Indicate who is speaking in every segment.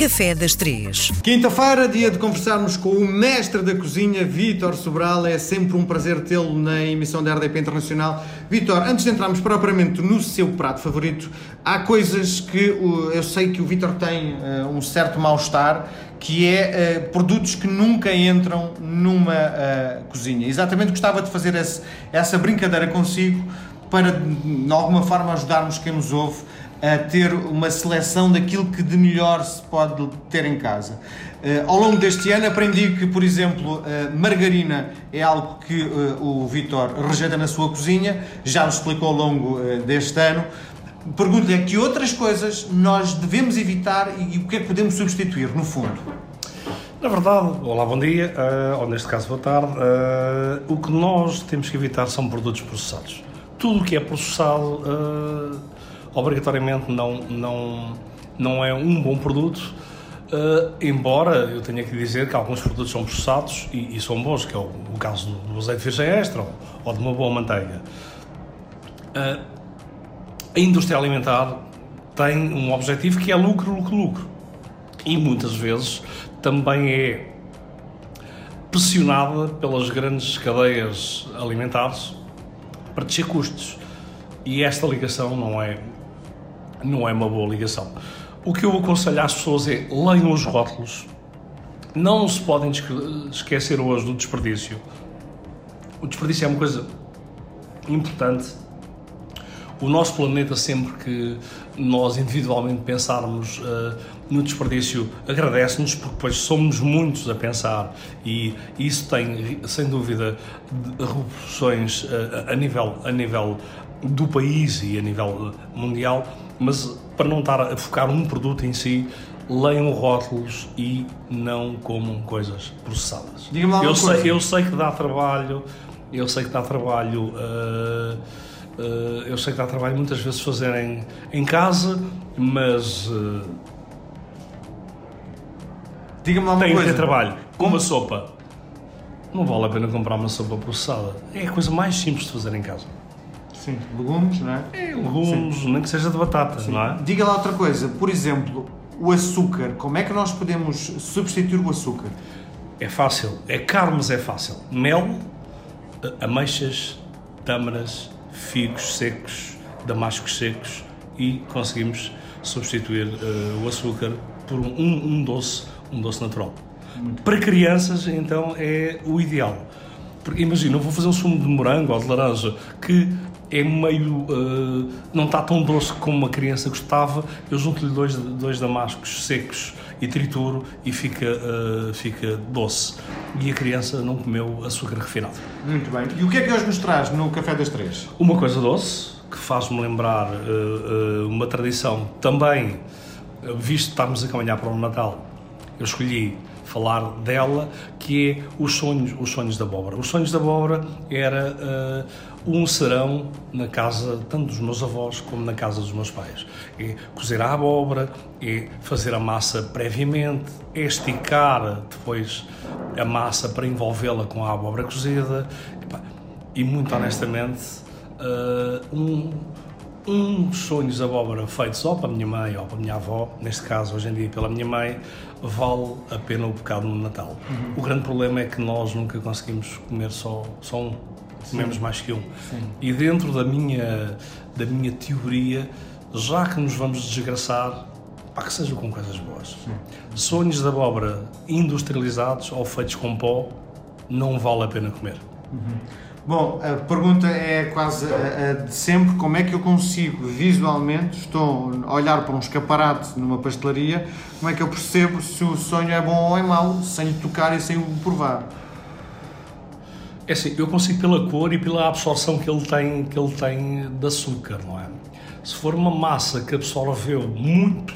Speaker 1: Café das Três.
Speaker 2: Quinta-feira, dia de conversarmos com o mestre da cozinha, Vítor Sobral. É sempre um prazer tê-lo na emissão da RDP Internacional. Vítor, antes de entrarmos propriamente no seu prato favorito, há coisas que eu sei que o Vítor tem uh, um certo mal-estar, que é uh, produtos que nunca entram numa uh, cozinha. Exatamente gostava de fazer essa brincadeira consigo para, de alguma forma, ajudarmos quem nos ouve a ter uma seleção daquilo que de melhor se pode ter em casa. Uh, ao longo deste ano aprendi que, por exemplo, uh, margarina é algo que uh, o Vitor rejeita na sua cozinha, já nos explicou ao longo deste ano. Pergunto-lhe que outras coisas nós devemos evitar e, e, o que é que podemos substituir, no fundo?
Speaker 3: Na verdade, olá, bom dia, ou neste caso, boa tarde. o que nós temos que evitar são produtos processados. Tudo o que é processado obrigatoriamente não, não, não é um bom produto, uh, embora eu tenha que dizer que alguns produtos são processados e, e são bons, que é o, o caso do, azeite de virgem extra ou, ou, de uma boa manteiga. Uh, a indústria alimentar tem um objetivo que é lucro, lucro, lucro. E muitas vezes também é pressionada pelas grandes cadeias alimentares para descer custos. E esta ligação não é não é uma boa ligação. O que eu aconselho às pessoas é leiam os rótulos. Não se podem esquecer hoje do desperdício. O desperdício é uma coisa importante. O nosso planeta, sempre que nós individualmente pensarmos uh, no desperdício, agradece-nos, porque depois somos muitos a pensar e isso tem, sem dúvida, repercussões uh, a, nível, a nível do país e a nível mundial mas para não estar a focar num produto em si, leiam rótulos e não comam coisas processadas. Eu
Speaker 2: sei,
Speaker 3: coisa. eu sei que dá trabalho, eu sei que dá trabalho, uh, uh, eu sei que dá trabalho muitas vezes fazerem em casa, mas uh,
Speaker 2: Diga-me lá uma
Speaker 3: tem
Speaker 2: coisa.
Speaker 3: ter trabalho. Com uma sopa, não vale a pena comprar uma sopa processada. É a coisa mais simples de fazer em casa.
Speaker 2: Sim, legumes, não é?
Speaker 3: É, legumes, Sim. nem que seja de batata, Sim. não é?
Speaker 2: Diga lá outra coisa, por exemplo, o açúcar, como é que nós podemos substituir o açúcar?
Speaker 3: É fácil, é caro, mas é fácil. Mel, ameixas, tâmaras, figos secos, damascos secos e conseguimos substituir uh, o açúcar por um, um, doce, um doce natural. Muito Para crianças, então, é o ideal. Porque imagina, eu vou fazer um sumo de morango ou de laranja que é meio. Uh, não está tão doce como uma criança gostava. Eu junto-lhe dois, dois damascos secos e trituro e fica, uh, fica doce. E a criança não comeu açúcar refinado.
Speaker 2: Muito bem. E o que é que hoje nos traz no Café das Três?
Speaker 3: Uma coisa doce, que faz-me lembrar uh, uma tradição também, visto que estamos a caminhar para o Natal. Eu escolhi falar dela, que é os sonhos, os sonhos da abóbora. Os sonhos da abóbora era uh, um serão na casa tanto dos meus avós como na casa dos meus pais. É cozer a abóbora, é fazer a massa previamente, é esticar depois a massa para envolvê-la com a abóbora cozida e muito honestamente uh, um uns sonhos de abóbora feitos ou para a minha mãe ou para a minha avó, neste caso hoje em dia pela minha mãe, vale a pena o bocado no Natal. Uhum. O grande problema é que nós nunca conseguimos comer só, só um, comemos Sim. mais que um. Sim. E dentro da minha, da minha teoria, já que nos vamos desgraçar, para que seja com coisas boas. Sim. Sonhos de abóbora industrializados ou feitos com pó, não vale a pena comer.
Speaker 2: Uhum. Bom, a pergunta é quase a, de sempre: como é que eu consigo visualmente, estou a olhar para um escaparate numa pastelaria, como é que eu percebo se o sonho é bom ou é mau, sem tocar e sem o provar?
Speaker 3: É assim, eu consigo pela cor e pela absorção que ele tem, que ele tem de açúcar, não é? Se for uma massa que absorveu muito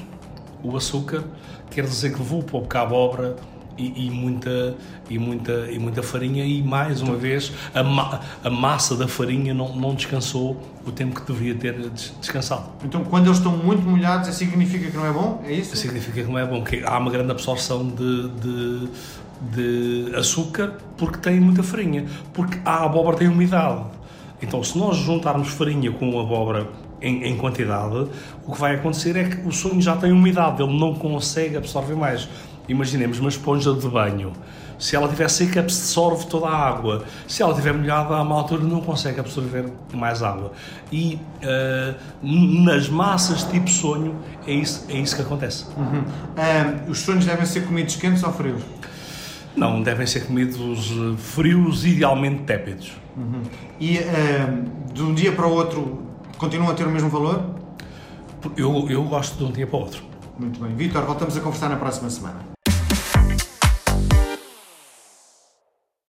Speaker 3: o açúcar, quer dizer que levou pouco a abóbora e, e, muita, e, muita, e muita farinha e mais uma vez a, ma a massa da farinha não, não descansou o tempo que deveria ter descansado.
Speaker 2: Então quando eles estão muito molhados significa que não é bom? É isso?
Speaker 3: Significa que não é bom, que há uma grande absorção de, de, de açúcar porque tem muita farinha, porque a abóbora tem umidade. Então se nós juntarmos farinha com abóbora em, em, quantidade, o que vai acontecer é que o sonho já tem umidade, ele não consegue absorver mais. Imaginemos uma esponja de banho. Se ela estiver seca, absorve toda a água. Se ela estiver molhada, a uma altura não consegue absorver mais água. E uh, nas massas tipo sonho, é isso, é isso que acontece.
Speaker 2: Uhum. Uh, os sonhos devem ser comidos quentes ou frios?
Speaker 3: Não, devem ser comidos eh, frios, idealmente tépidos.
Speaker 2: Uhum. E de um dia para o outro continuam a ter o mesmo valor?
Speaker 3: Eu, eu gosto de um dia para o outro.
Speaker 2: Muito bem. Vitor, voltamos a conversar na próxima semana.